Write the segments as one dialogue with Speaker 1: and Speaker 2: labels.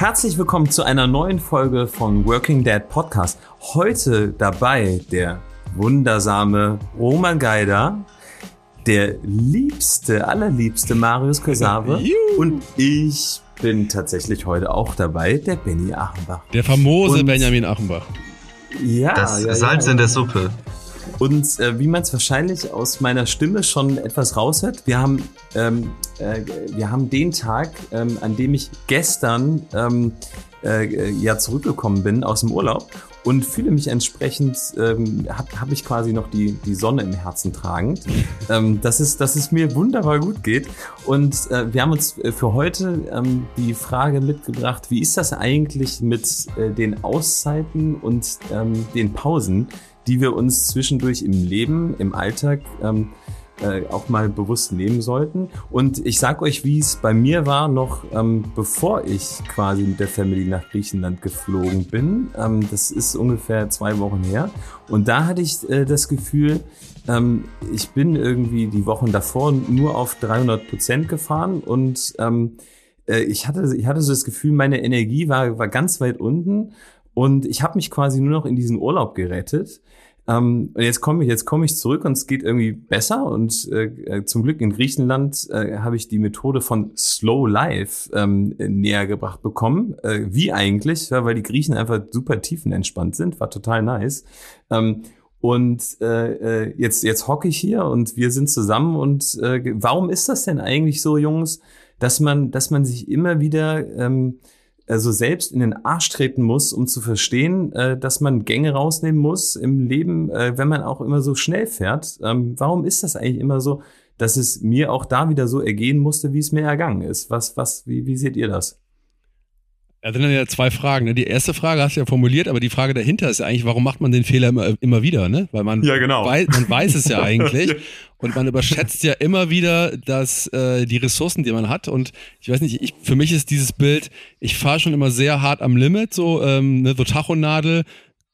Speaker 1: Herzlich willkommen zu einer neuen Folge von Working Dad Podcast. Heute dabei der wundersame Roman Geider, der liebste, allerliebste Marius Kasave und ich bin tatsächlich heute auch dabei, der Benny Achenbach.
Speaker 2: Der famose und Benjamin Achenbach.
Speaker 3: Ja, das ja, Salz ja. in der Suppe.
Speaker 1: Und äh, wie man es wahrscheinlich aus meiner Stimme schon etwas raushört, wir haben, ähm, äh, wir haben den Tag, ähm, an dem ich gestern ähm, äh, ja zurückgekommen bin aus dem Urlaub und fühle mich entsprechend, ähm, habe hab ich quasi noch die, die Sonne im Herzen tragend, ähm, dass, es, dass es mir wunderbar gut geht. Und äh, wir haben uns für heute ähm, die Frage mitgebracht, wie ist das eigentlich mit äh, den Auszeiten und ähm, den Pausen, die wir uns zwischendurch im Leben, im Alltag ähm, äh, auch mal bewusst nehmen sollten. Und ich sag euch, wie es bei mir war, noch ähm, bevor ich quasi mit der Family nach Griechenland geflogen bin. Ähm, das ist ungefähr zwei Wochen her. Und da hatte ich äh, das Gefühl, ähm, ich bin irgendwie die Wochen davor nur auf 300 Prozent gefahren und ähm, äh, ich hatte, ich hatte so das Gefühl, meine Energie war, war ganz weit unten und ich habe mich quasi nur noch in diesen Urlaub gerettet. Ähm, und jetzt komme ich, jetzt komme ich zurück und es geht irgendwie besser. Und äh, äh, zum Glück in Griechenland äh, habe ich die Methode von Slow Life ähm, näher gebracht bekommen. Äh, wie eigentlich, ja, weil die Griechen einfach super tiefenentspannt sind, war total nice. Ähm, und äh, äh, jetzt, jetzt hocke ich hier und wir sind zusammen. Und äh, warum ist das denn eigentlich so, Jungs, dass man, dass man sich immer wieder ähm, also selbst in den Arsch treten muss, um zu verstehen, äh, dass man Gänge rausnehmen muss im Leben, äh, wenn man auch immer so schnell fährt. Ähm, warum ist das eigentlich immer so, dass es mir auch da wieder so ergehen musste, wie es mir ergangen ist? Was, was, wie, wie seht ihr das?
Speaker 2: Ja, sind dann ja zwei Fragen. Ne? Die erste Frage hast du ja formuliert, aber die Frage dahinter ist ja eigentlich, warum macht man den Fehler immer, immer wieder? Ne? Weil man,
Speaker 1: ja, genau.
Speaker 2: weiß, man weiß es ja eigentlich und man überschätzt ja immer wieder dass äh, die Ressourcen, die man hat. Und ich weiß nicht, ich, für mich ist dieses Bild, ich fahre schon immer sehr hart am Limit, so, ähm, ne, so Tachonadel,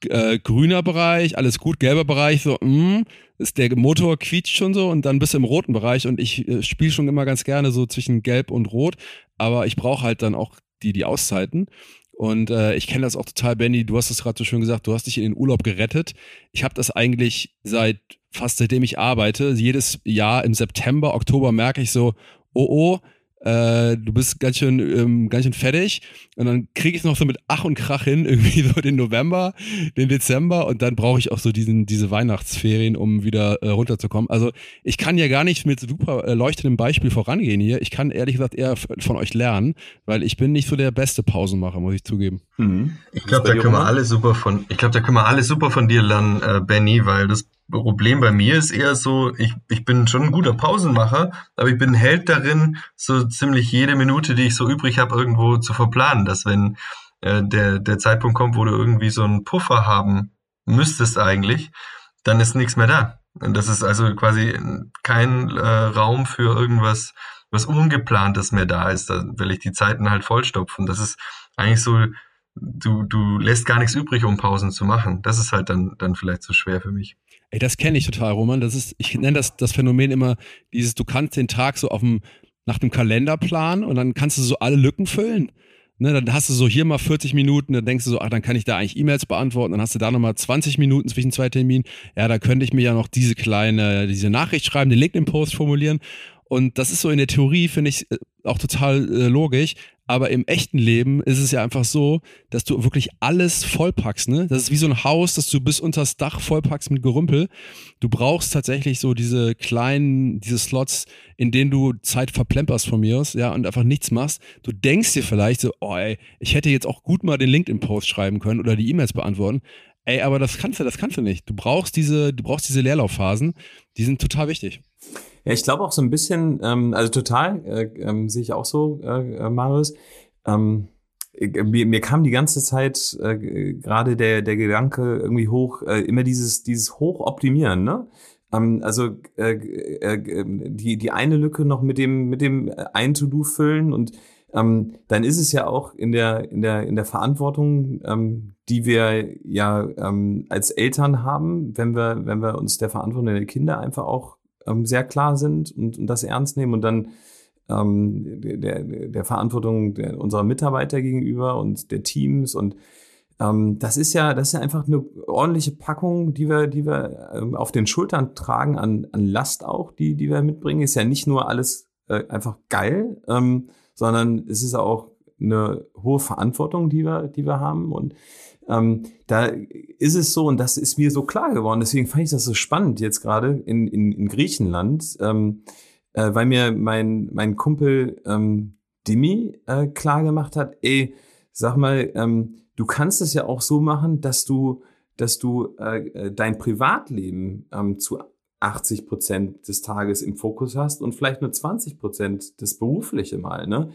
Speaker 2: äh, grüner Bereich, alles gut, gelber Bereich, so, mh, ist der Motor quietscht schon so und dann bist du im roten Bereich und ich äh, spiele schon immer ganz gerne so zwischen gelb und rot, aber ich brauche halt dann auch die, die Auszeiten. Und äh, ich kenne das auch total, Benny. Du hast es gerade so schön gesagt, du hast dich in den Urlaub gerettet. Ich habe das eigentlich seit fast seitdem ich arbeite. Jedes Jahr im September, Oktober merke ich so, oh oh, äh, du bist ganz schön, ähm, ganz schön fertig. Und dann kriege ich es noch so mit Ach und Krach hin, irgendwie so den November, den Dezember und dann brauche ich auch so diesen, diese Weihnachtsferien, um wieder äh, runterzukommen. Also ich kann ja gar nicht mit super äh, leuchtendem Beispiel vorangehen hier. Ich kann ehrlich gesagt eher von euch lernen, weil ich bin nicht so der beste Pausenmacher, muss ich zugeben.
Speaker 3: Mhm. Ich glaube, da können wir alle super von, ich glaube, da können wir alle super von dir lernen, äh, Benny, weil das Problem bei mir ist eher so, ich, ich bin schon ein guter Pausenmacher, aber ich bin Held darin, so ziemlich jede Minute, die ich so übrig habe, irgendwo zu verplanen, dass wenn äh, der, der Zeitpunkt kommt, wo du irgendwie so einen Puffer haben müsstest eigentlich, dann ist nichts mehr da. Und das ist also quasi kein äh, Raum für irgendwas, was Ungeplantes mehr da ist. Da will ich die Zeiten halt vollstopfen. Das ist eigentlich so, du, du lässt gar nichts übrig, um Pausen zu machen. Das ist halt dann, dann vielleicht so schwer für mich.
Speaker 2: Ey, das kenne ich total, Roman. Das ist, ich nenne das das Phänomen immer, dieses, du kannst den Tag so auf dem, nach dem Kalender planen und dann kannst du so alle Lücken füllen. Ne, dann hast du so hier mal 40 Minuten, dann denkst du so, ach, dann kann ich da eigentlich E-Mails beantworten, dann hast du da nochmal 20 Minuten zwischen zwei Terminen. Ja, da könnte ich mir ja noch diese kleine, diese Nachricht schreiben, den LinkedIn-Post formulieren. Und das ist so in der Theorie, finde ich, äh, auch total äh, logisch. Aber im echten Leben ist es ja einfach so, dass du wirklich alles vollpackst, ne? Das ist wie so ein Haus, dass du bis unters Dach vollpackst mit Gerümpel. Du brauchst tatsächlich so diese kleinen, diese Slots, in denen du Zeit verplemperst von mir aus, ja, und einfach nichts machst. Du denkst dir vielleicht so, oh ey, ich hätte jetzt auch gut mal den LinkedIn-Post schreiben können oder die E-Mails beantworten. Ey, aber das kannst du, das kannst du nicht. Du brauchst diese, du brauchst diese Leerlaufphasen. Die sind total wichtig.
Speaker 1: Ja, ich glaube auch so ein bisschen, ähm, also total, äh, ähm, sehe ich auch so, äh, äh Marius. Ähm, mir, mir kam die ganze Zeit äh, gerade der, der Gedanke irgendwie hoch, äh, immer dieses, dieses Hochoptimieren, ne? Ähm, also äh, äh, die, die eine Lücke noch mit dem, mit dem ein To-Do füllen und ähm, dann ist es ja auch in der, in der, in der Verantwortung, ähm, die wir ja ähm, als Eltern haben, wenn wir, wenn wir uns der Verantwortung der Kinder einfach auch ähm, sehr klar sind und, und das ernst nehmen und dann ähm, der, der Verantwortung der, unserer Mitarbeiter gegenüber und der Teams und ähm, das ist ja, das ist ja einfach eine ordentliche Packung, die wir, die wir ähm, auf den Schultern tragen an, an Last auch, die, die wir mitbringen. Ist ja nicht nur alles äh, einfach geil, ähm, sondern es ist auch eine hohe Verantwortung, die wir, die wir haben und ähm, da ist es so, und das ist mir so klar geworden, deswegen fand ich das so spannend jetzt gerade in, in, in Griechenland, ähm, äh, weil mir mein, mein Kumpel ähm, Dimi äh, klar gemacht hat, ey, sag mal, ähm, du kannst es ja auch so machen, dass du, dass du äh, äh dein Privatleben ähm, zu 80 Prozent des Tages im Fokus hast und vielleicht nur 20 Prozent das Berufliche mal. Ne?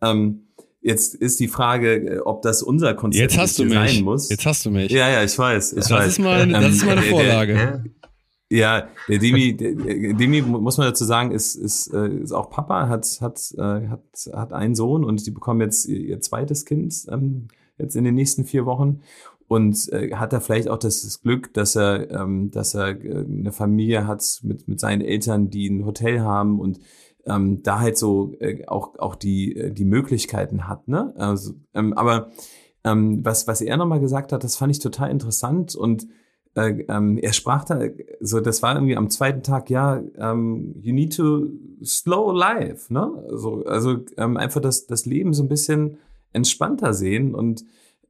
Speaker 1: Ähm, jetzt ist die Frage, äh, ob das unser Konzept
Speaker 2: jetzt hast du mich.
Speaker 1: sein muss.
Speaker 2: Jetzt hast du mich.
Speaker 1: Ja, ja, ich weiß. Ich
Speaker 2: das,
Speaker 1: weiß.
Speaker 2: Ist meine, das ist meine ähm, Vorlage. Der,
Speaker 1: der, ja, der Demi, der, Demi muss man dazu sagen, ist, ist, äh, ist auch Papa, hat, hat, äh, hat, hat einen Sohn und die bekommen jetzt ihr zweites Kind ähm, jetzt in den nächsten vier Wochen und äh, hat er vielleicht auch das, das Glück, dass er, ähm, dass er äh, eine Familie hat mit, mit seinen Eltern, die ein Hotel haben und ähm, da halt so äh, auch, auch die, äh, die Möglichkeiten hat. Ne? Also, ähm, aber ähm, was, was er nochmal gesagt hat, das fand ich total interessant und äh, ähm, er sprach da, so das war irgendwie am zweiten Tag, ja, ähm, you need to slow life, ne? Also, also ähm, einfach das, das Leben so ein bisschen entspannter sehen und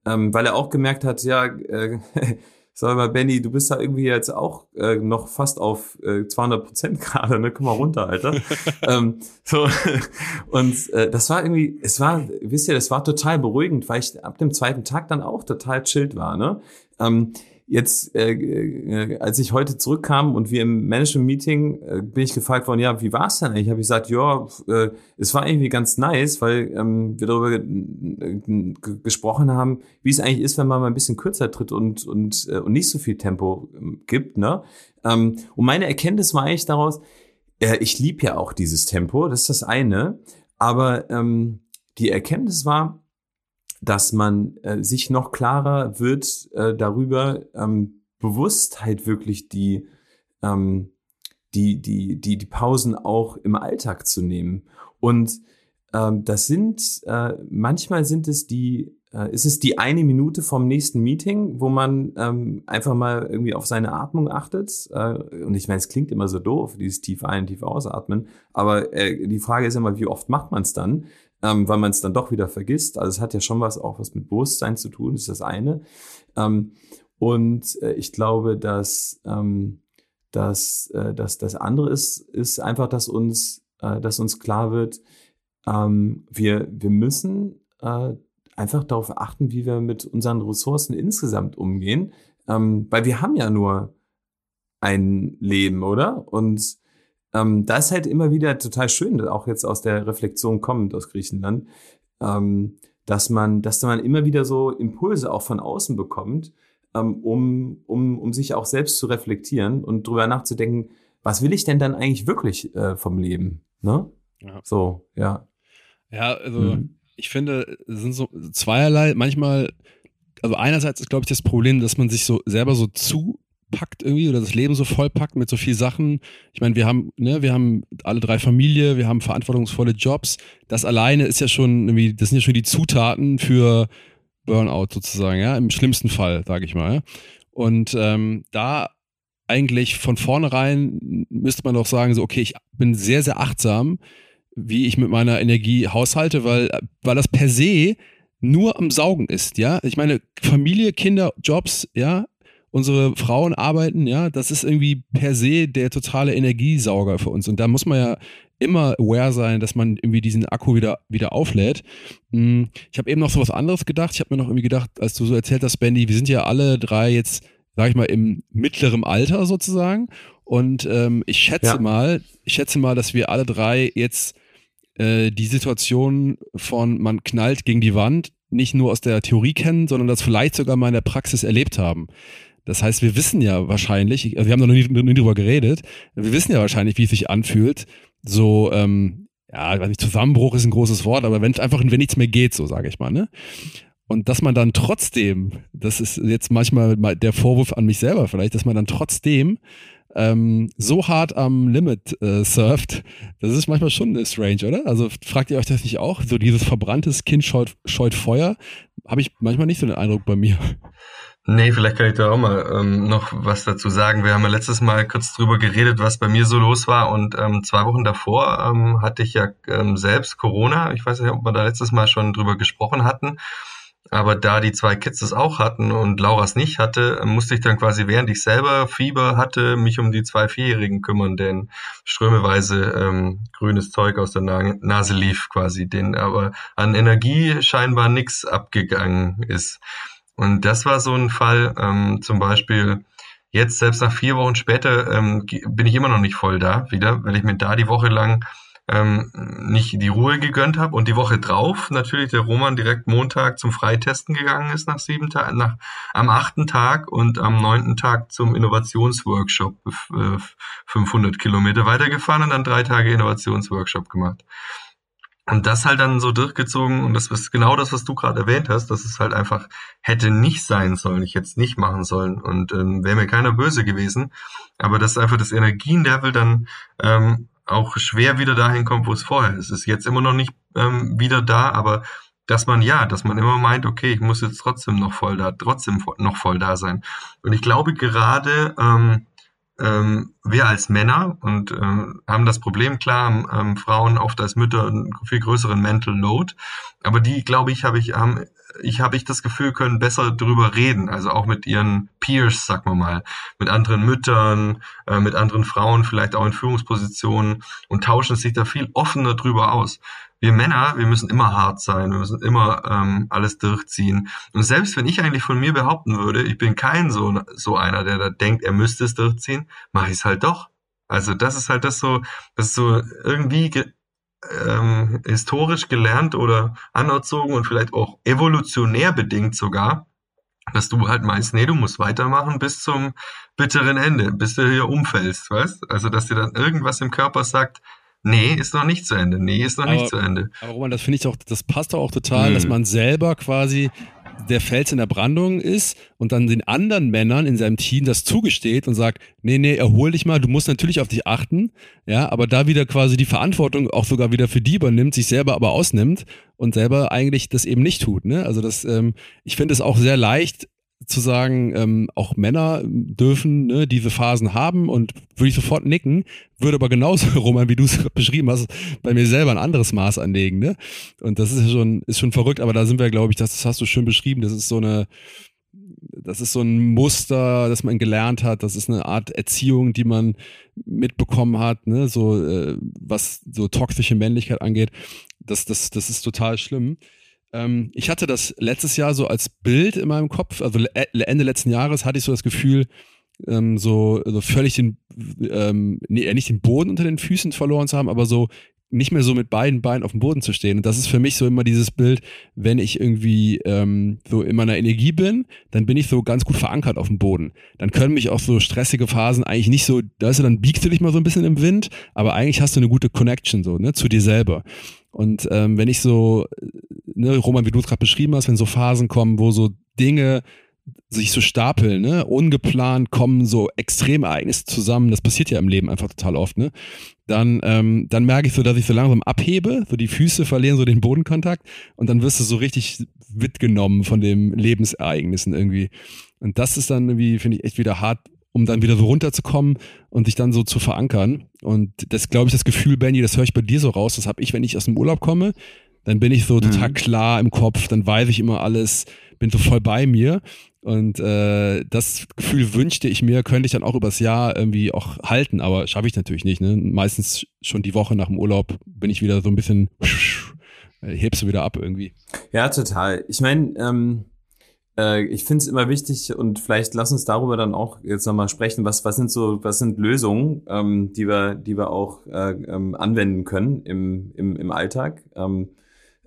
Speaker 1: ähm, weil er auch gemerkt hat, ja, äh, sag mal, Benny, du bist da irgendwie jetzt auch äh, noch fast auf äh, 200 Prozent gerade, ne? Komm mal runter, Alter. ähm, so und äh, das war irgendwie, es war, wisst ihr, das war total beruhigend, weil ich ab dem zweiten Tag dann auch total chillt war, ne? Ähm, Jetzt, äh, äh, als ich heute zurückkam und wir im Management-Meeting, äh, bin ich gefragt worden, ja, wie war es denn eigentlich? Habe ich gesagt, ja, äh, es war irgendwie ganz nice, weil ähm, wir darüber gesprochen haben, wie es eigentlich ist, wenn man mal ein bisschen kürzer tritt und, und, äh, und nicht so viel Tempo äh, gibt. Ne? Ähm, und meine Erkenntnis war eigentlich daraus, äh, ich liebe ja auch dieses Tempo, das ist das eine, aber ähm, die Erkenntnis war, dass man äh, sich noch klarer wird äh, darüber, ähm, bewusst halt wirklich die, ähm, die, die, die, die Pausen auch im Alltag zu nehmen. Und ähm, das sind, äh, manchmal sind es die, äh, ist es die eine Minute vom nächsten Meeting, wo man ähm, einfach mal irgendwie auf seine Atmung achtet. Äh, und ich meine, es klingt immer so doof, dieses tief ein, tief ausatmen. Aber äh, die Frage ist immer, wie oft macht man es dann? Ähm, weil man es dann doch wieder vergisst. Also es hat ja schon was auch was mit Bewusstsein zu tun, ist das eine. Ähm, und äh, ich glaube, dass, ähm, dass, äh, dass das andere ist, ist einfach, dass uns, äh, dass uns klar wird, ähm, wir, wir müssen äh, einfach darauf achten, wie wir mit unseren Ressourcen insgesamt umgehen, ähm, weil wir haben ja nur ein Leben, oder? Und ähm, da ist halt immer wieder total schön, auch jetzt aus der Reflexion kommend aus Griechenland, ähm, dass man, dass man immer wieder so Impulse auch von außen bekommt, ähm, um, um, um sich auch selbst zu reflektieren und drüber nachzudenken, was will ich denn dann eigentlich wirklich äh, vom Leben? Ne? Ja. So, ja.
Speaker 2: Ja, also mhm. ich finde, es sind so zweierlei. Manchmal, also einerseits ist, glaube ich, das Problem, dass man sich so selber so zu packt irgendwie oder das Leben so vollpackt mit so viel Sachen. Ich meine, wir haben, ne, wir haben alle drei Familie, wir haben verantwortungsvolle Jobs. Das alleine ist ja schon irgendwie, das sind ja schon die Zutaten für Burnout sozusagen, ja, im schlimmsten Fall, sage ich mal. Und ähm, da eigentlich von vornherein müsste man doch sagen, so, okay, ich bin sehr, sehr achtsam, wie ich mit meiner Energie haushalte, weil, weil das per se nur am Saugen ist, ja. Ich meine, Familie, Kinder, Jobs, ja, unsere Frauen arbeiten, ja, das ist irgendwie per se der totale Energiesauger für uns. Und da muss man ja immer aware sein, dass man irgendwie diesen Akku wieder, wieder auflädt. Hm, ich habe eben noch so was anderes gedacht. Ich habe mir noch irgendwie gedacht, als du so erzählt hast, Bendy, wir sind ja alle drei jetzt, sag ich mal, im mittleren Alter sozusagen. Und ähm, ich schätze ja. mal, ich schätze mal, dass wir alle drei jetzt äh, die Situation von man knallt gegen die Wand nicht nur aus der Theorie kennen, sondern das vielleicht sogar mal in der Praxis erlebt haben. Das heißt, wir wissen ja wahrscheinlich, also wir haben noch nie, nie drüber geredet, wir wissen ja wahrscheinlich, wie es sich anfühlt, so, ähm, ja, weiß nicht, Zusammenbruch ist ein großes Wort, aber wenn einfach, wenn nichts mehr geht, so sage ich mal, ne? Und dass man dann trotzdem, das ist jetzt manchmal der Vorwurf an mich selber vielleicht, dass man dann trotzdem ähm, so hart am Limit äh, surft, das ist manchmal schon strange, oder? Also fragt ihr euch das nicht auch? So dieses verbranntes Kind scheut, scheut Feuer, habe ich manchmal nicht so den Eindruck bei mir.
Speaker 3: Nee, vielleicht kann ich da auch mal ähm, noch was dazu sagen. Wir haben ja letztes Mal kurz drüber geredet, was bei mir so los war. Und ähm, zwei Wochen davor ähm, hatte ich ja ähm, selbst Corona. Ich weiß nicht, ob wir da letztes Mal schon drüber gesprochen hatten. Aber da die zwei Kids das auch hatten und Lauras nicht hatte, musste ich dann quasi, während ich selber Fieber hatte, mich um die zwei Vierjährigen kümmern, denn strömeweise ähm, grünes Zeug aus der Na Nase lief quasi, denen aber an Energie scheinbar nichts abgegangen ist. Und das war so ein Fall, ähm, zum Beispiel, jetzt selbst nach vier Wochen später ähm, bin ich immer noch nicht voll da wieder, weil ich mir da die Woche lang ähm, nicht die Ruhe gegönnt habe und die Woche drauf natürlich der Roman direkt Montag zum Freitesten gegangen ist nach sieben Tagen, nach am achten Tag und am neunten Tag zum Innovationsworkshop äh, 500 Kilometer weitergefahren und dann drei Tage Innovationsworkshop gemacht. Und das halt dann so durchgezogen und das ist genau das, was du gerade erwähnt hast, dass es halt einfach hätte nicht sein sollen, ich es nicht machen sollen und ähm, wäre mir keiner böse gewesen, aber dass einfach das Energienlevel dann ähm, auch schwer wieder dahin kommt, wo es vorher ist. Es ist jetzt immer noch nicht ähm, wieder da, aber dass man ja, dass man immer meint, okay, ich muss jetzt trotzdem noch voll da, trotzdem noch voll da sein. Und ich glaube gerade ähm, ähm, wir als Männer und ähm, haben das Problem, klar, haben ähm, Frauen oft als Mütter einen viel größeren Mental Load, aber die, glaube ich, habe ich, ähm, ich habe ich das Gefühl, können besser drüber reden, also auch mit ihren Peers, sag mal mal, mit anderen Müttern, äh, mit anderen Frauen, vielleicht auch in Führungspositionen und tauschen sich da viel offener drüber aus wir Männer, wir müssen immer hart sein, wir müssen immer ähm, alles durchziehen. Und selbst wenn ich eigentlich von mir behaupten würde, ich bin kein so, so einer, der da denkt, er müsste es durchziehen, mache ich es halt doch. Also das ist halt das so, das ist so irgendwie ähm, historisch gelernt oder anerzogen und vielleicht auch evolutionär bedingt sogar, dass du halt meinst, nee, du musst weitermachen bis zum bitteren Ende, bis du hier umfällst, weißt? Also dass dir dann irgendwas im Körper sagt, Nee, ist noch nicht zu Ende. Nee, ist noch aber, nicht zu Ende.
Speaker 2: Aber Roman, das finde ich auch, das passt doch auch total, hm. dass man selber quasi der Fels in der Brandung ist und dann den anderen Männern in seinem Team das zugesteht und sagt, nee, nee, erhol dich mal, du musst natürlich auf dich achten, ja, aber da wieder quasi die Verantwortung auch sogar wieder für die übernimmt, sich selber aber ausnimmt und selber eigentlich das eben nicht tut, ne? Also das, ähm, ich finde es auch sehr leicht, zu sagen, ähm, auch Männer dürfen ne, diese Phasen haben und würde ich sofort nicken, würde aber genauso, Roman, wie du es beschrieben hast, bei mir selber ein anderes Maß anlegen. Ne? Und das ist schon, ist schon verrückt, aber da sind wir, glaube ich, das, das hast du schön beschrieben, das ist so eine, das ist so ein Muster, das man gelernt hat, das ist eine Art Erziehung, die man mitbekommen hat, ne? so äh, was so toxische Männlichkeit angeht. Das, das, das ist total schlimm. Ähm, ich hatte das letztes Jahr so als Bild in meinem Kopf, also Ende letzten Jahres hatte ich so das Gefühl, ähm, so, so völlig den, ähm, nee, nicht den Boden unter den Füßen verloren zu haben, aber so nicht mehr so mit beiden Beinen auf dem Boden zu stehen. Und das ist für mich so immer dieses Bild, wenn ich irgendwie ähm, so in meiner Energie bin, dann bin ich so ganz gut verankert auf dem Boden. Dann können mich auch so stressige Phasen eigentlich nicht so, da ist dann biegst du dich mal so ein bisschen im Wind, aber eigentlich hast du eine gute Connection so, ne, zu dir selber. Und ähm, wenn ich so, ne, Roman, wie du es gerade beschrieben hast, wenn so Phasen kommen, wo so Dinge sich so stapeln, ne, ungeplant kommen so Extremereignisse zusammen, das passiert ja im Leben einfach total oft, ne, dann, ähm, dann merke ich so, dass ich so langsam abhebe, so die Füße verlieren so den Bodenkontakt und dann wirst du so richtig mitgenommen von den Lebensereignissen irgendwie. Und das ist dann irgendwie, finde ich, echt wieder hart um dann wieder so runterzukommen und sich dann so zu verankern. Und das glaube ich, das Gefühl, Benny, das höre ich bei dir so raus, das habe ich, wenn ich aus dem Urlaub komme, dann bin ich so total mhm. klar im Kopf, dann weiß ich immer alles, bin so voll bei mir. Und äh, das Gefühl wünschte ich mir, könnte ich dann auch übers Jahr irgendwie auch halten, aber schaffe ich natürlich nicht. Ne? Meistens schon die Woche nach dem Urlaub bin ich wieder so ein bisschen, hebst du wieder ab irgendwie.
Speaker 1: Ja, total. Ich meine, ähm, äh, ich finde es immer wichtig und vielleicht lass uns darüber dann auch jetzt nochmal sprechen, was, was sind so, was sind Lösungen, ähm, die wir, die wir auch äh, ähm, anwenden können im, im, im Alltag. Ähm,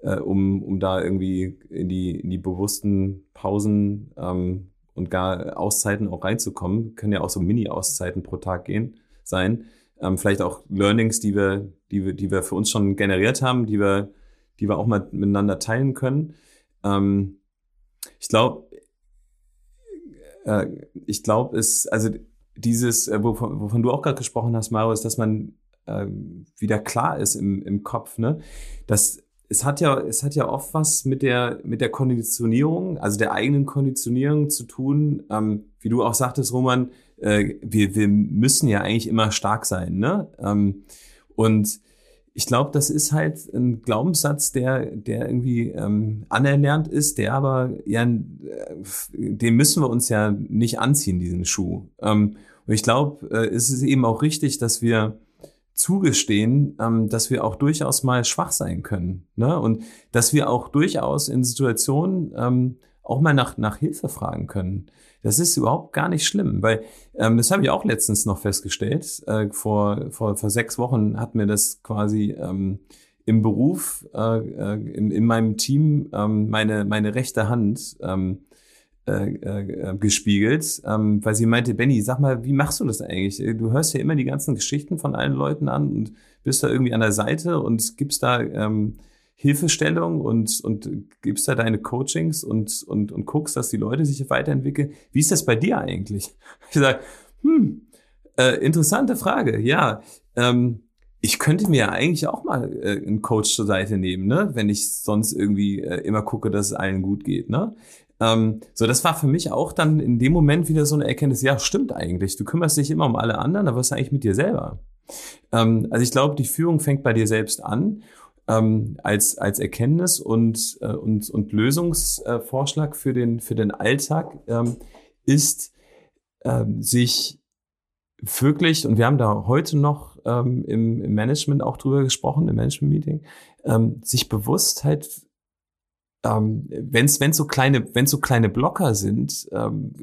Speaker 1: äh, um, um da irgendwie in die, in die bewussten Pausen ähm, und gar Auszeiten auch reinzukommen. Können ja auch so Mini-Auszeiten pro Tag gehen, sein. Ähm, vielleicht auch Learnings, die wir, die wir, die wir für uns schon generiert haben, die wir, die wir auch mal miteinander teilen können. Ähm, ich glaube, äh, ich glaube, es, also dieses, äh, wovon, wovon du auch gerade gesprochen hast, Mario, ist, dass man äh, wieder klar ist im, im Kopf, ne? Das, es hat ja, es hat ja oft was mit der, mit der Konditionierung, also der eigenen Konditionierung zu tun. Ähm, wie du auch sagtest, Roman, äh, wir, wir müssen ja eigentlich immer stark sein, ne? Ähm, und ich glaube, das ist halt ein Glaubenssatz, der, der irgendwie ähm, anerlernt ist, der aber ja, äh, den müssen wir uns ja nicht anziehen, diesen Schuh. Ähm, und ich glaube, äh, es ist eben auch richtig, dass wir zugestehen, ähm, dass wir auch durchaus mal schwach sein können. Ne? Und dass wir auch durchaus in Situationen ähm, auch mal nach, nach Hilfe fragen können. Das ist überhaupt gar nicht schlimm, weil ähm, das habe ich auch letztens noch festgestellt. Äh, vor, vor, vor sechs Wochen hat mir das quasi ähm, im Beruf, äh, äh, in, in meinem Team, ähm, meine, meine rechte Hand ähm, äh, äh, gespiegelt, ähm, weil sie meinte, Benny, sag mal, wie machst du das eigentlich? Du hörst ja immer die ganzen Geschichten von allen Leuten an und bist da irgendwie an der Seite und gibst da ähm, Hilfestellung und, und gibst da deine Coachings und, und, und guckst, dass die Leute sich weiterentwickeln. Wie ist das bei dir eigentlich? Ich sage, hm, äh, interessante Frage. Ja, ähm, ich könnte mir ja eigentlich auch mal äh, einen Coach zur Seite nehmen, ne? wenn ich sonst irgendwie äh, immer gucke, dass es allen gut geht. Ne? Ähm, so, das war für mich auch dann in dem Moment wieder so eine Erkenntnis, ja, stimmt eigentlich. Du kümmerst dich immer um alle anderen, aber was ist eigentlich mit dir selber? Ähm, also ich glaube, die Führung fängt bei dir selbst an ähm, als, als Erkenntnis und, äh, und, und Lösungsvorschlag für den, für den Alltag ähm, ist, ähm, sich wirklich, und wir haben da heute noch ähm, im, im Management auch drüber gesprochen, im Management-Meeting, ähm, sich bewusst halt ähm, wenn es so kleine wenn so kleine Blocker sind ähm,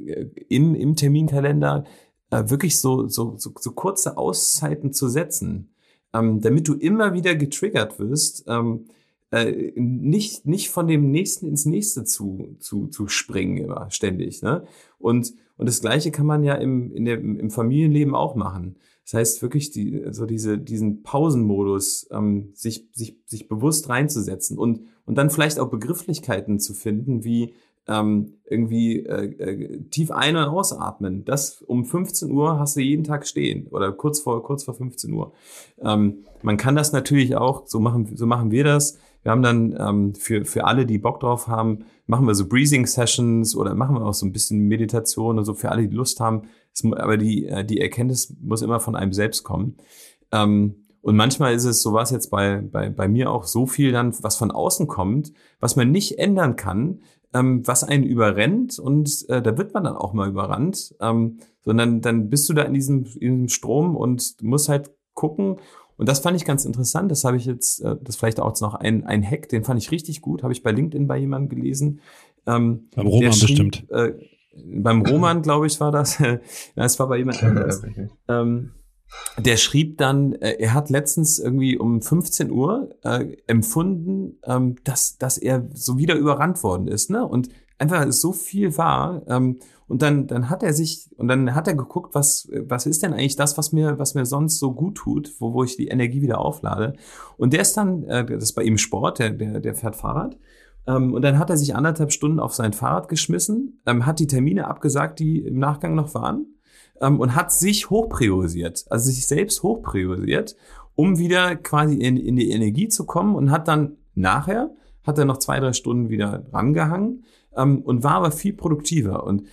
Speaker 1: im im Terminkalender äh, wirklich so, so so so kurze Auszeiten zu setzen ähm, damit du immer wieder getriggert wirst, ähm, äh, nicht, nicht von dem nächsten ins nächste zu, zu, zu springen immer ständig. Ne? Und, und das Gleiche kann man ja im, in der, im Familienleben auch machen. Das heißt wirklich die, so diese, diesen Pausenmodus, ähm, sich, sich, sich bewusst reinzusetzen und, und dann vielleicht auch Begrifflichkeiten zu finden, wie ähm, irgendwie äh, äh, tief ein- und ausatmen. Das um 15 Uhr hast du jeden Tag stehen oder kurz vor kurz vor 15 Uhr. Ähm, man kann das natürlich auch so machen. So machen wir das. Wir haben dann ähm, für für alle, die Bock drauf haben, machen wir so Breathing Sessions oder machen wir auch so ein bisschen Meditation und so für alle, die Lust haben. Es, aber die äh, die Erkenntnis muss immer von einem selbst kommen. Ähm, und manchmal ist es sowas jetzt bei, bei, bei mir auch so viel dann, was von außen kommt, was man nicht ändern kann, ähm, was einen überrennt und äh, da wird man dann auch mal überrannt, ähm, sondern dann bist du da in diesem, in diesem Strom und musst halt gucken. Und das fand ich ganz interessant. Das habe ich jetzt, äh, das vielleicht auch noch ein, ein Hack, den fand ich richtig gut, habe ich bei LinkedIn bei jemandem gelesen.
Speaker 2: Ähm, beim Roman schrieb, bestimmt. Äh,
Speaker 1: beim Roman, glaube ich, war das. es war bei jemand anderes. Ähm, der schrieb dann, äh, er hat letztens irgendwie um 15 Uhr äh, empfunden, ähm, dass, dass er so wieder überrannt worden ist, ne? Und einfach so viel war. Ähm, und dann, dann hat er sich, und dann hat er geguckt, was, was ist denn eigentlich das, was mir, was mir sonst so gut tut, wo, wo ich die Energie wieder auflade. Und der ist dann, äh, das ist bei ihm Sport, der, der, der fährt Fahrrad. Ähm, und dann hat er sich anderthalb Stunden auf sein Fahrrad geschmissen, ähm, hat die Termine abgesagt, die im Nachgang noch waren ähm, und hat sich hochpriorisiert, also sich selbst hochpriorisiert, um wieder quasi in, in die Energie zu kommen und hat dann nachher, hat er noch zwei, drei Stunden wieder rangehangen ähm, und war aber viel produktiver. Und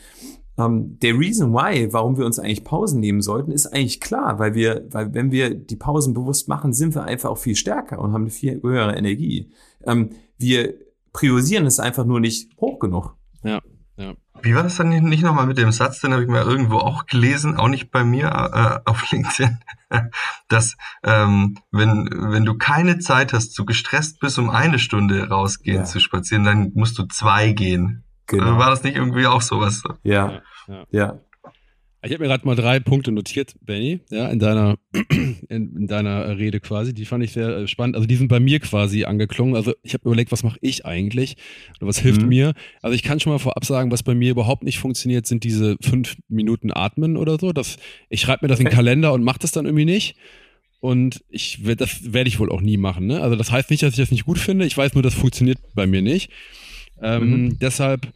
Speaker 1: ähm, der Reason why, warum wir uns eigentlich Pausen nehmen sollten, ist eigentlich klar, weil wir, weil wenn wir die Pausen bewusst machen, sind wir einfach auch viel stärker und haben eine viel höhere Energie. Ähm, wir priorisieren es einfach nur nicht hoch genug.
Speaker 2: Ja. Ja.
Speaker 3: Wie war das dann nicht nochmal mit dem Satz, den habe ich mal irgendwo auch gelesen, auch nicht bei mir äh, auf LinkedIn, dass ähm, wenn, wenn du keine Zeit hast, zu gestresst bist, um eine Stunde rausgehen ja. zu spazieren, dann musst du zwei gehen. Genau. War das nicht irgendwie auch sowas?
Speaker 1: Ja, ja. ja.
Speaker 2: Ich habe mir gerade mal drei Punkte notiert, Benny, ja, in deiner, in, in, deiner Rede quasi. Die fand ich sehr äh, spannend. Also die sind bei mir quasi angeklungen. Also ich habe überlegt, was mache ich eigentlich oder was hilft mhm. mir. Also ich kann schon mal vorab sagen, was bei mir überhaupt nicht funktioniert, sind diese fünf Minuten Atmen oder so. Das, ich schreibe mir das in den Kalender und mache das dann irgendwie nicht. Und ich das werde ich wohl auch nie machen. Ne? Also das heißt nicht, dass ich das nicht gut finde. Ich weiß nur, das funktioniert bei mir nicht. Ähm, mhm. Deshalb,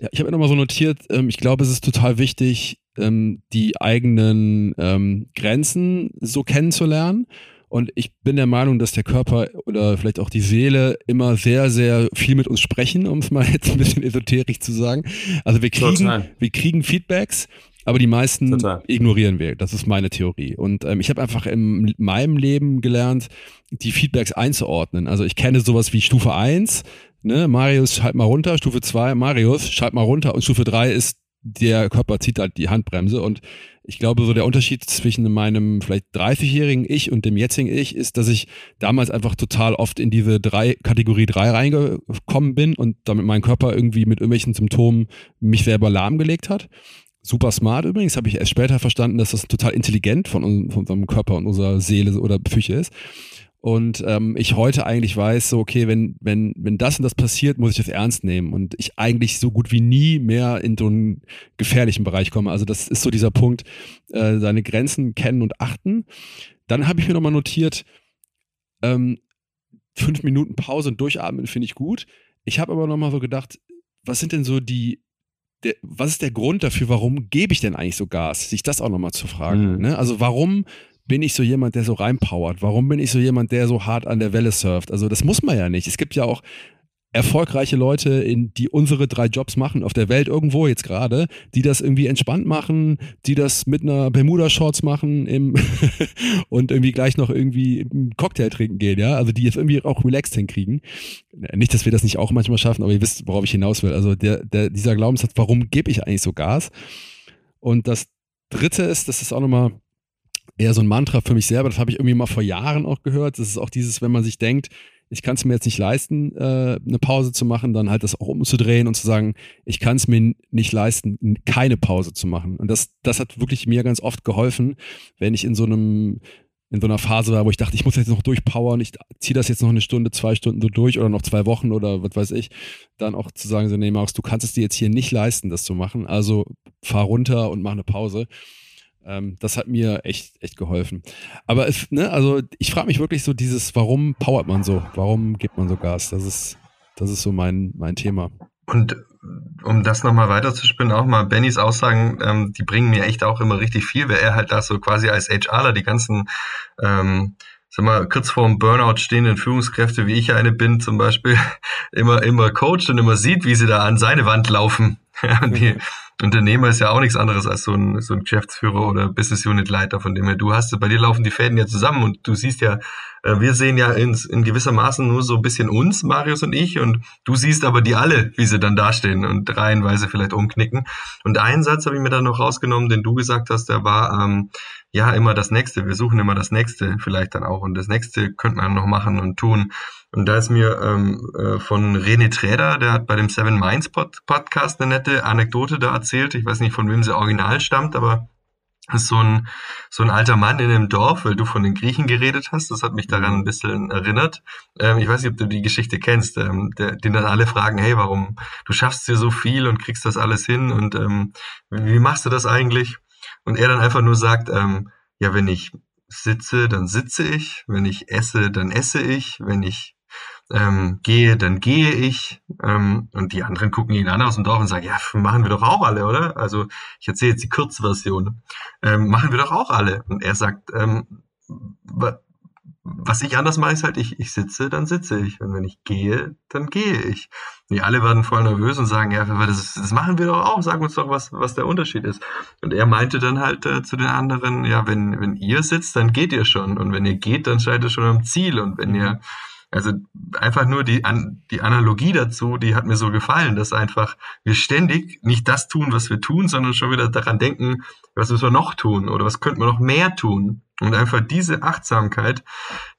Speaker 2: ja, ich habe mir nochmal so notiert, ähm, ich glaube, es ist total wichtig, ähm, die eigenen ähm, Grenzen so kennenzulernen. Und ich bin der Meinung, dass der Körper oder vielleicht auch die Seele immer sehr, sehr viel mit uns sprechen, um es mal jetzt ein bisschen esoterisch zu sagen. Also wir kriegen, wir kriegen Feedbacks, aber die meisten Total. ignorieren wir. Das ist meine Theorie. Und ähm, ich habe einfach in meinem Leben gelernt, die Feedbacks einzuordnen. Also ich kenne sowas wie Stufe 1, ne, Marius, schalt mal runter, Stufe 2, Marius, schalt mal runter und Stufe 3 ist der Körper zieht halt die Handbremse und ich glaube, so der Unterschied zwischen meinem vielleicht 30-jährigen Ich und dem jetzigen Ich ist, dass ich damals einfach total oft in diese drei, Kategorie 3 reingekommen bin und damit mein Körper irgendwie mit irgendwelchen Symptomen mich selber lahmgelegt hat. Super smart übrigens, habe ich erst später verstanden, dass das total intelligent von, von unserem Körper und unserer Seele oder Psyche ist. Und ähm, ich heute eigentlich weiß, so, okay, wenn, wenn, wenn das und das passiert, muss ich das ernst nehmen. Und ich eigentlich so gut wie nie mehr in so einen gefährlichen Bereich komme. Also das ist so dieser Punkt, äh, seine Grenzen kennen und achten. Dann habe ich mir nochmal notiert, ähm, fünf Minuten Pause und durchatmen finde ich gut. Ich habe aber nochmal so gedacht, was sind denn so die, der, was ist der Grund dafür, warum gebe ich denn eigentlich so Gas? Sich das auch nochmal zu fragen. Mhm. Ne? Also warum bin ich so jemand, der so reinpowert? Warum bin ich so jemand, der so hart an der Welle surft? Also das muss man ja nicht. Es gibt ja auch erfolgreiche Leute, in, die unsere drei Jobs machen, auf der Welt irgendwo jetzt gerade, die das irgendwie entspannt machen, die das mit einer Bermuda-Shorts machen und irgendwie gleich noch irgendwie einen Cocktail trinken gehen, ja, also die jetzt irgendwie auch relaxed hinkriegen. Nicht, dass wir das nicht auch manchmal schaffen, aber ihr wisst, worauf ich hinaus will. Also der, der, dieser Glaubenssatz, warum gebe ich eigentlich so Gas? Und das dritte ist, das ist auch nochmal eher so ein Mantra für mich selber. Das habe ich irgendwie mal vor Jahren auch gehört. Das ist auch dieses, wenn man sich denkt, ich kann es mir jetzt nicht leisten, äh, eine Pause zu machen, dann halt das auch umzudrehen und zu sagen, ich kann es mir nicht leisten, keine Pause zu machen. Und das, das hat wirklich mir ganz oft geholfen, wenn ich in so einem in so einer Phase war, wo ich dachte, ich muss jetzt noch durchpowern, ich ziehe das jetzt noch eine Stunde, zwei Stunden so durch oder noch zwei Wochen oder was weiß ich, dann auch zu sagen, so, nee, Markus, du kannst es dir jetzt hier nicht leisten, das zu machen, also fahr runter und mach eine Pause. Ähm, das hat mir echt, echt geholfen. Aber es, ne, also ich frage mich wirklich so dieses, warum powert man so? Warum gibt man so Gas? Das ist, das ist so mein, mein Thema.
Speaker 3: Und um das nochmal weiterzuspinnen, auch mal Bennys Aussagen, ähm, die bringen mir echt auch immer richtig viel, weil er halt da so quasi als HRler die ganzen, ähm, sag mal, kurz vor dem Burnout stehenden Führungskräfte, wie ich eine bin zum Beispiel, immer, immer coacht und immer sieht, wie sie da an seine Wand laufen. und die, Unternehmer ist ja auch nichts anderes als so ein, so ein Geschäftsführer oder Business Unit Leiter, von dem her du hast, bei dir laufen die Fäden ja zusammen und du siehst ja, äh, wir sehen ja in, in gewisser Maßen nur so ein bisschen uns, Marius und ich, und du siehst aber die alle, wie sie dann dastehen und reihenweise vielleicht umknicken. Und einen Satz habe ich mir dann noch rausgenommen, den du gesagt hast, der war, ähm, ja, immer das Nächste. Wir suchen immer das Nächste vielleicht dann auch. Und das Nächste könnte man noch machen und tun. Und da ist mir ähm, äh, von René Träder, der hat bei dem Seven Minds Pod Podcast eine nette Anekdote da erzählt. Ich weiß nicht, von wem sie original stammt, aber ist so ein, so ein alter Mann in einem Dorf, weil du von den Griechen geredet hast. Das hat mich daran ein bisschen erinnert. Ähm, ich weiß nicht, ob du die Geschichte kennst, ähm, der, den dann alle fragen, hey, warum, du schaffst hier so viel und kriegst das alles hin und ähm, wie machst du das eigentlich? Und er dann einfach nur sagt, ähm, ja, wenn ich sitze, dann sitze ich, wenn ich esse, dann esse ich, wenn ich ähm, gehe, dann gehe ich. Ähm, und die anderen gucken ihn an aus dem Dorf und sagen, ja, machen wir doch auch alle, oder? Also ich erzähle jetzt die Kurzversion. Ähm, machen wir doch auch alle. Und er sagt, ähm, was ich anders mache, ist halt, ich, ich sitze, dann sitze ich. Und wenn ich gehe, dann gehe ich. Die alle werden voll nervös und sagen, ja, das, das machen wir doch auch, sag uns doch, was, was der Unterschied ist. Und er meinte dann halt äh, zu den anderen, ja, wenn, wenn ihr sitzt, dann geht ihr schon. Und wenn ihr geht, dann seid ihr schon am Ziel. Und wenn ihr, also einfach nur die, an, die Analogie dazu, die hat mir so gefallen, dass einfach wir ständig nicht das tun, was wir tun, sondern schon wieder daran denken, was müssen wir noch tun oder was könnten wir noch mehr tun. Und einfach diese Achtsamkeit,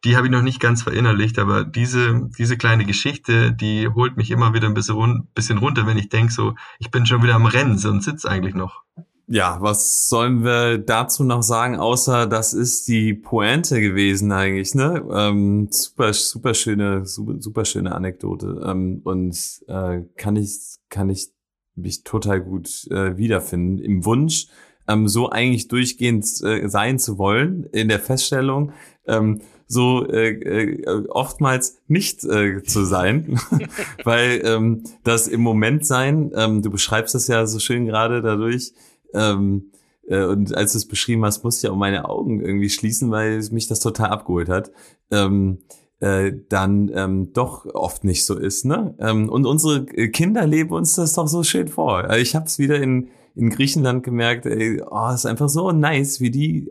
Speaker 3: die habe ich noch nicht ganz verinnerlicht, aber diese, diese kleine Geschichte, die holt mich immer wieder ein bisschen, run bisschen runter, wenn ich denke, so, ich bin schon wieder am Rennen und sitze eigentlich noch.
Speaker 1: Ja, was sollen wir dazu noch sagen, außer das ist die Pointe gewesen eigentlich, ne? Ähm, super, super schöne, super, super schöne Anekdote. Ähm, und äh, kann ich, kann ich mich total gut äh, wiederfinden im Wunsch, ähm, so eigentlich durchgehend äh, sein zu wollen, in der Feststellung, ähm, so äh, äh, oftmals nicht äh, zu sein, weil ähm, das im Moment sein, ähm, du beschreibst das ja so schön gerade dadurch, ähm, äh, und als du es beschrieben hast, musste ich auch meine Augen irgendwie schließen, weil mich das total abgeholt hat. Ähm, äh, dann ähm, doch oft nicht so ist. Ne? Ähm, und unsere Kinder leben uns das doch so schön vor. Also ich habe es wieder in, in Griechenland gemerkt, ey, oh, ist einfach so nice, wie die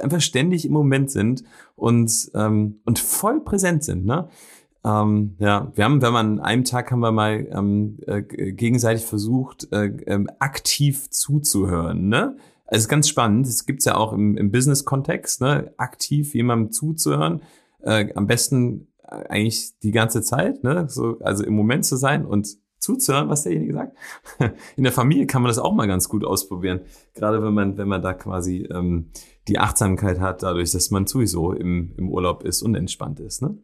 Speaker 1: einfach ständig im Moment sind und, ähm, und voll präsent sind. Ne? Ähm, ja, wir haben, wenn man einem Tag haben wir mal ähm, äh, gegenseitig versucht, äh, äh, aktiv zuzuhören. Ne? Also ist ganz spannend. Es gibt's ja auch im, im Business-Kontext, ne? aktiv jemandem zuzuhören äh, am besten äh, eigentlich die ganze Zeit, ne? so, also im Moment zu sein und zuzuhören, was derjenige sagt. In der Familie kann man das auch mal ganz gut ausprobieren, gerade wenn man, wenn man da quasi ähm, die Achtsamkeit hat, dadurch, dass man sowieso im, im Urlaub ist und entspannt ist. Ne?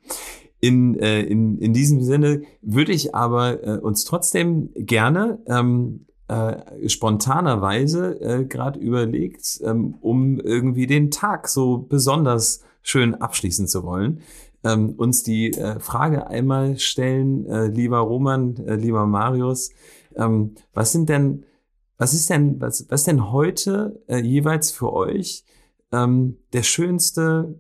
Speaker 1: In, äh, in, in diesem Sinne würde ich aber äh, uns trotzdem gerne ähm, äh, spontanerweise äh, gerade überlegt, ähm, um irgendwie den Tag so besonders schön abschließen zu wollen, ähm, uns die äh, Frage einmal stellen, äh, lieber Roman, äh, lieber Marius, ähm, was sind denn, was ist denn, was, was denn heute äh, jeweils für euch ähm, der schönste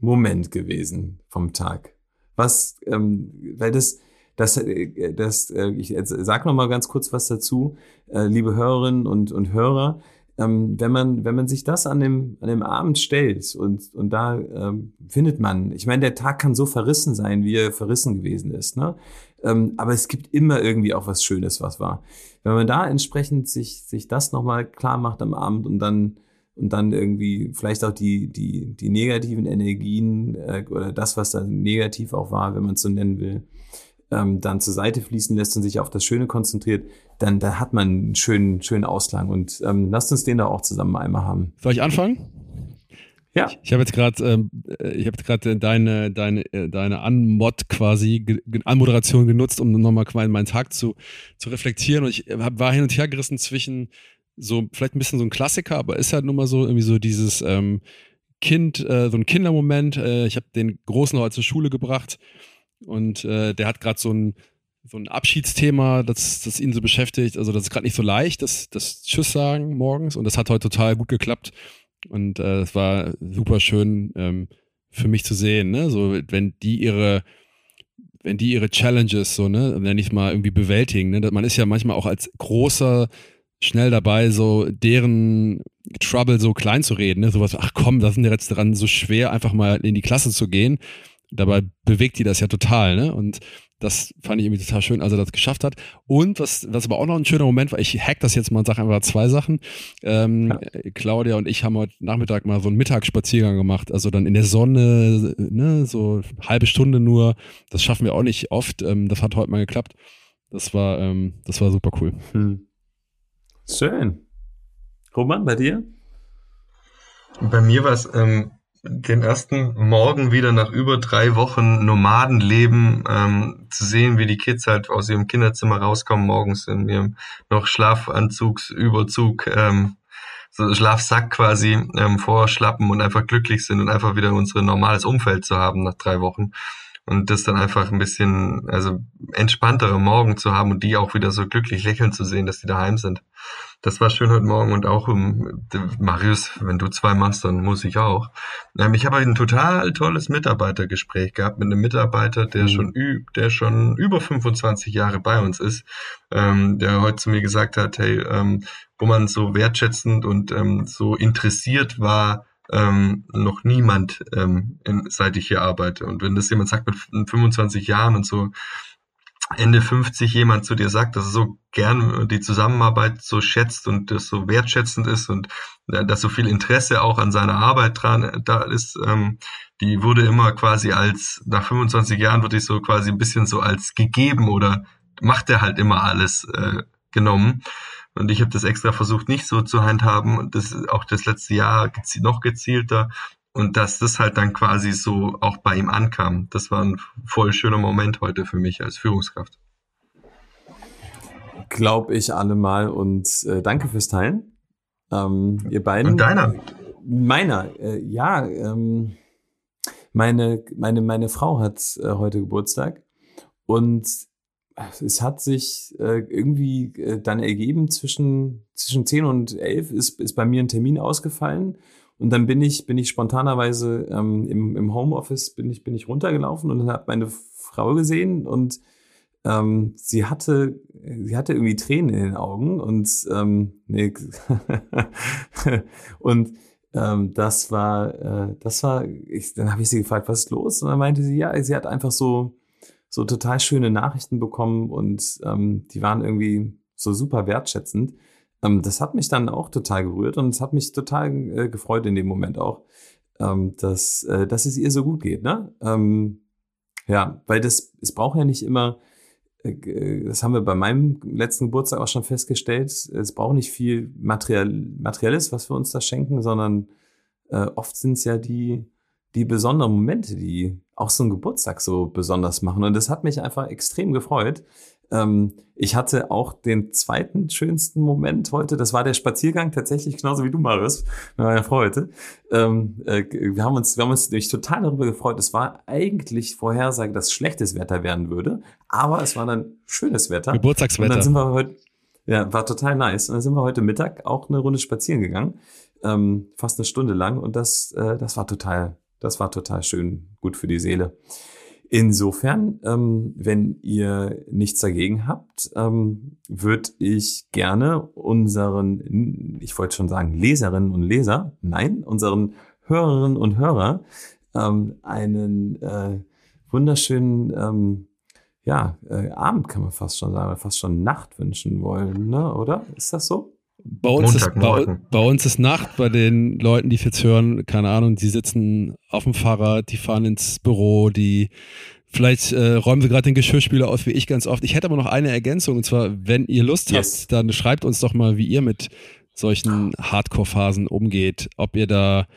Speaker 1: Moment gewesen vom Tag? Was, ähm, weil das, das, äh, das, äh, ich sag noch mal ganz kurz was dazu, äh, liebe Hörerinnen und, und Hörer ähm, wenn man wenn man sich das an dem an dem Abend stellt und und da ähm, findet man, ich meine, der Tag kann so verrissen sein, wie er verrissen gewesen ist, ne? Ähm, aber es gibt immer irgendwie auch was Schönes, was war. Wenn man da entsprechend sich sich das nochmal klar macht am Abend und dann und dann irgendwie vielleicht auch die die die negativen Energien äh, oder das, was da negativ auch war, wenn man es so nennen will, ähm, dann zur Seite fließen lässt und sich auf das Schöne konzentriert, dann, dann hat man einen schönen, schönen Ausklang. Und ähm, lasst uns den da auch zusammen einmal haben.
Speaker 2: Soll ich anfangen?
Speaker 1: Ja.
Speaker 2: Ich, ich habe jetzt gerade, ähm, äh, ich habe gerade deine, deine, äh, deine Anmod quasi, Anmoderation genutzt, um nochmal meinen Tag zu, zu reflektieren. Und ich hab, war hin und her gerissen zwischen so, vielleicht ein bisschen so ein Klassiker, aber ist halt nun mal so irgendwie so dieses ähm, Kind, äh, so ein Kindermoment. Äh, ich habe den Großen heute zur Schule gebracht und äh, der hat gerade so ein, so ein Abschiedsthema, das, das ihn so beschäftigt. Also das ist gerade nicht so leicht, das, das Tschüss sagen morgens. Und das hat heute total gut geklappt. Und äh, es war super schön ähm, für mich zu sehen, ne? So, wenn die ihre, wenn die ihre Challenges so, ne, nenne ich mal irgendwie bewältigen, ne? Man ist ja manchmal auch als großer schnell dabei, so deren Trouble so klein zu reden, ne? Sowas, ach komm, da sind ja jetzt dran so schwer, einfach mal in die Klasse zu gehen. Dabei bewegt die das ja total, ne? Und das fand ich irgendwie total schön, als er das geschafft hat. Und was, was aber auch noch ein schöner Moment war, ich hack das jetzt mal und sage einfach zwei Sachen. Ähm, ja. Claudia und ich haben heute Nachmittag mal so einen Mittagsspaziergang gemacht, also dann in der Sonne, ne, so halbe Stunde nur. Das schaffen wir auch nicht oft. Ähm, das hat heute mal geklappt. Das war, ähm, das war super cool. Hm.
Speaker 1: Schön. Roman, bei dir?
Speaker 3: Bei mir war es ähm, den ersten Morgen wieder nach über drei Wochen Nomadenleben ähm, zu sehen, wie die Kids halt aus ihrem Kinderzimmer rauskommen, morgens in ihrem noch Schlafanzugsüberzug, ähm, so Schlafsack quasi ähm, vorschlappen und einfach glücklich sind und einfach wieder unser normales Umfeld zu haben nach drei Wochen und das dann einfach ein bisschen, also entspanntere Morgen zu haben und die auch wieder so glücklich lächeln zu sehen, dass die daheim sind. Das war schön heute Morgen und auch um, Marius, wenn du zwei machst, dann muss ich auch. Ähm, ich habe ein total tolles Mitarbeitergespräch gehabt mit einem Mitarbeiter, der mhm. schon der schon über 25 Jahre bei uns ist, ähm, der heute zu mir gesagt hat, hey, ähm, wo man so wertschätzend und ähm, so interessiert war, ähm, noch niemand, ähm, in, seit ich hier arbeite. Und wenn das jemand sagt mit 25 Jahren und so Ende 50 jemand zu dir sagt, dass er so gern die Zusammenarbeit so schätzt und das so wertschätzend ist und äh, dass so viel Interesse auch an seiner Arbeit dran äh, da ist, ähm, die wurde immer quasi als, nach 25 Jahren wurde ich so quasi ein bisschen so als gegeben oder macht er halt immer alles äh, genommen Und ich habe das extra versucht, nicht so zu handhaben und das auch das letzte Jahr gezi noch gezielter. Und dass das halt dann quasi so auch bei ihm ankam. Das war ein voll schöner Moment heute für mich als Führungskraft.
Speaker 1: Glaube ich allemal und äh, danke fürs Teilen. Ähm, ihr beiden.
Speaker 3: Und deiner?
Speaker 1: Meiner, äh, ja. Ähm, meine, meine, meine Frau hat äh, heute Geburtstag und es hat sich äh, irgendwie äh, dann ergeben, zwischen, zwischen 10 und 11 ist, ist bei mir ein Termin ausgefallen. Und dann bin ich, bin ich spontanerweise ähm, im, im Homeoffice bin ich, bin ich runtergelaufen und habe meine Frau gesehen und ähm, sie hatte, sie hatte irgendwie Tränen in den Augen und ähm, nee, und ähm, das war, äh, das war, ich, dann habe ich sie gefragt, was ist los? Und dann meinte sie, ja, sie hat einfach so, so total schöne Nachrichten bekommen und ähm, die waren irgendwie so super wertschätzend. Ähm, das hat mich dann auch total gerührt und es hat mich total äh, gefreut in dem Moment auch, ähm, dass, äh, dass es ihr so gut geht. Ne? Ähm, ja, weil das, es braucht ja nicht immer, äh, das haben wir bei meinem letzten Geburtstag auch schon festgestellt, es braucht nicht viel Material, Materielles, was wir uns da schenken, sondern äh, oft sind es ja die, die besonderen Momente, die auch so einen Geburtstag so besonders machen. Und das hat mich einfach extrem gefreut. Ähm, ich hatte auch den zweiten schönsten Moment heute. Das war der Spaziergang tatsächlich genauso wie du, Marius, mit meiner Frau heute. Ähm, äh, wir haben uns, wir haben uns nämlich total darüber gefreut. Es war eigentlich Vorhersage, dass schlechtes Wetter werden würde, aber es war dann schönes Wetter.
Speaker 2: Geburtstagswetter.
Speaker 1: Und dann sind wir heute, ja, war total nice. Und dann sind wir heute Mittag auch eine Runde spazieren gegangen, ähm, fast eine Stunde lang. Und das, äh, das war total, das war total schön, gut für die Seele. Insofern, ähm, wenn ihr nichts dagegen habt, ähm, würde ich gerne unseren, ich wollte schon sagen, Leserinnen und Leser, nein, unseren Hörerinnen und Hörer ähm, einen äh, wunderschönen ähm, ja, äh, Abend kann man fast schon sagen, fast schon Nacht wünschen wollen, ne? oder? Ist das so?
Speaker 2: Bei uns, ist, bei, bei, uns ist Nacht, bei den Leuten, die jetzt hören, keine Ahnung, die sitzen auf dem Fahrrad, die fahren ins Büro, die Vielleicht äh, räumen wir gerade den Geschirrspüler aus, wie ich ganz oft. Ich hätte aber noch eine Ergänzung, und zwar, wenn ihr Lust yes. habt, dann schreibt uns doch mal, wie ihr mit solchen Hardcore-Phasen umgeht. Ob ihr da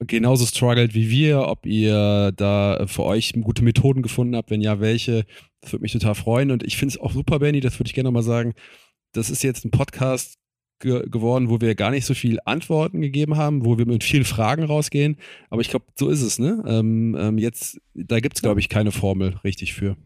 Speaker 2: genauso struggelt wie wir, ob ihr da für euch gute Methoden gefunden habt, wenn ja, welche. Das würde mich total freuen. Und ich finde es auch super, Benny, das würde ich gerne mal sagen. Das ist jetzt ein Podcast ge geworden, wo wir gar nicht so viel Antworten gegeben haben, wo wir mit vielen Fragen rausgehen. Aber ich glaube, so ist es, ne? Ähm, ähm, jetzt, da gibt es, glaube ich, keine Formel richtig für.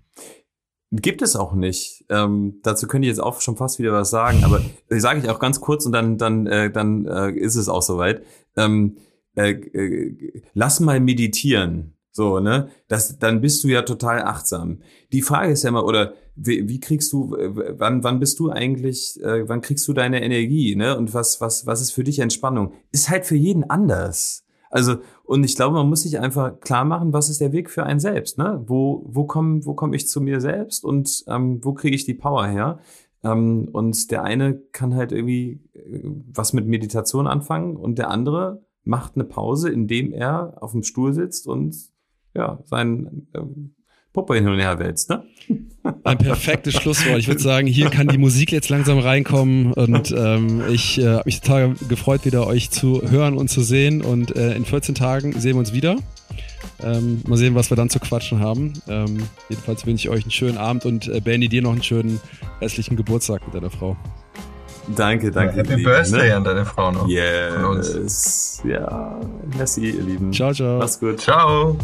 Speaker 1: Gibt es auch nicht. Ähm, dazu könnte ich jetzt auch schon fast wieder was sagen, aber ich sage ich auch ganz kurz und dann, dann, äh, dann äh, ist es auch soweit. Ähm, äh, äh, lass mal meditieren. So, ne? Das, dann bist du ja total achtsam. Die Frage ist ja immer, oder wie, wie kriegst du, wann, wann bist du eigentlich, äh, wann kriegst du deine Energie, ne? Und was, was, was ist für dich Entspannung? Ist halt für jeden anders. Also, und ich glaube, man muss sich einfach klar machen, was ist der Weg für einen selbst, ne? Wo, wo komme, wo komme ich zu mir selbst und ähm, wo kriege ich die Power her? Ähm, und der eine kann halt irgendwie äh, was mit Meditation anfangen und der andere macht eine Pause, indem er auf dem Stuhl sitzt und ja, sein äh, Puppe hin und her wälzt, ne?
Speaker 2: Ein perfektes Schlusswort. Ich würde sagen, hier kann die Musik jetzt langsam reinkommen und ähm, ich äh, habe mich total gefreut, wieder euch zu hören und zu sehen und äh, in 14 Tagen sehen wir uns wieder. Ähm, mal sehen, was wir dann zu quatschen haben. Ähm, jedenfalls wünsche ich euch einen schönen Abend und äh, Benny, dir noch einen schönen restlichen Geburtstag mit deiner Frau.
Speaker 1: Danke, danke.
Speaker 3: Ja, Happy Birthday ne? an deine Frau noch.
Speaker 1: Yes. Ja, merci, ihr Lieben.
Speaker 2: Ciao, ciao.
Speaker 1: Mach's gut.
Speaker 3: Ciao.